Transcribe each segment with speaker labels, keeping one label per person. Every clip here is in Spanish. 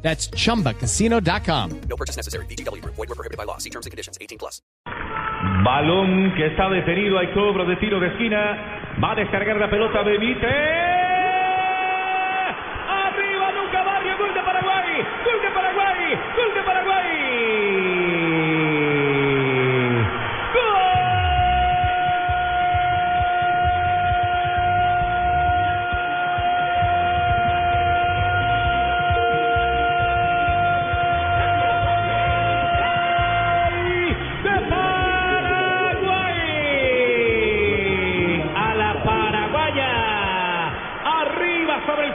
Speaker 1: That's chumbacasino.com.
Speaker 2: No purchase necessary. BGW. Void were prohibited by law. See terms and conditions. 18 plus.
Speaker 3: Balón que está detenido. Hay cobro de tiro de esquina. Va a descargar la pelota Benítez.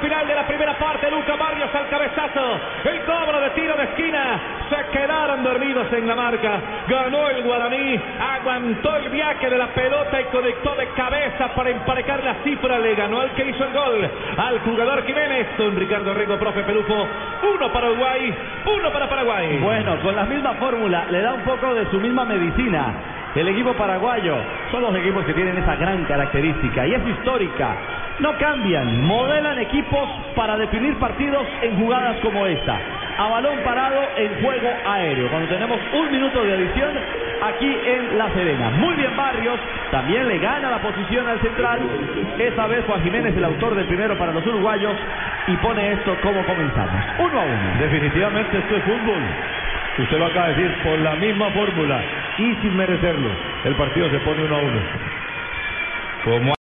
Speaker 3: Final de la primera parte. Luca Barrios al cabezazo. El cobro de tiro de esquina. Se quedaron dormidos en la marca. Ganó el Guaraní. Aguantó el viaje de la pelota y conectó de cabeza para emparejar la cifra. Le ganó al que hizo el gol. Al jugador Jiménez. Don Ricardo Rego, profe Pelufo. Uno para Uruguay. Uno para Paraguay.
Speaker 4: Bueno, con la misma fórmula, le da un poco de su misma medicina. El equipo paraguayo son los equipos que tienen esa gran característica y es histórica. No cambian, modelan equipos para definir partidos en jugadas como esta. A balón parado en juego aéreo. Cuando tenemos un minuto de adición aquí en La Serena. Muy bien Barrios, también le gana la posición al central. Esa vez Juan Jiménez el autor del primero para los uruguayos y pone esto como comenzamos. Uno a uno.
Speaker 3: Definitivamente esto es fútbol. Usted lo acaba de decir por la misma fórmula y sin merecerlo. El partido se pone uno a uno.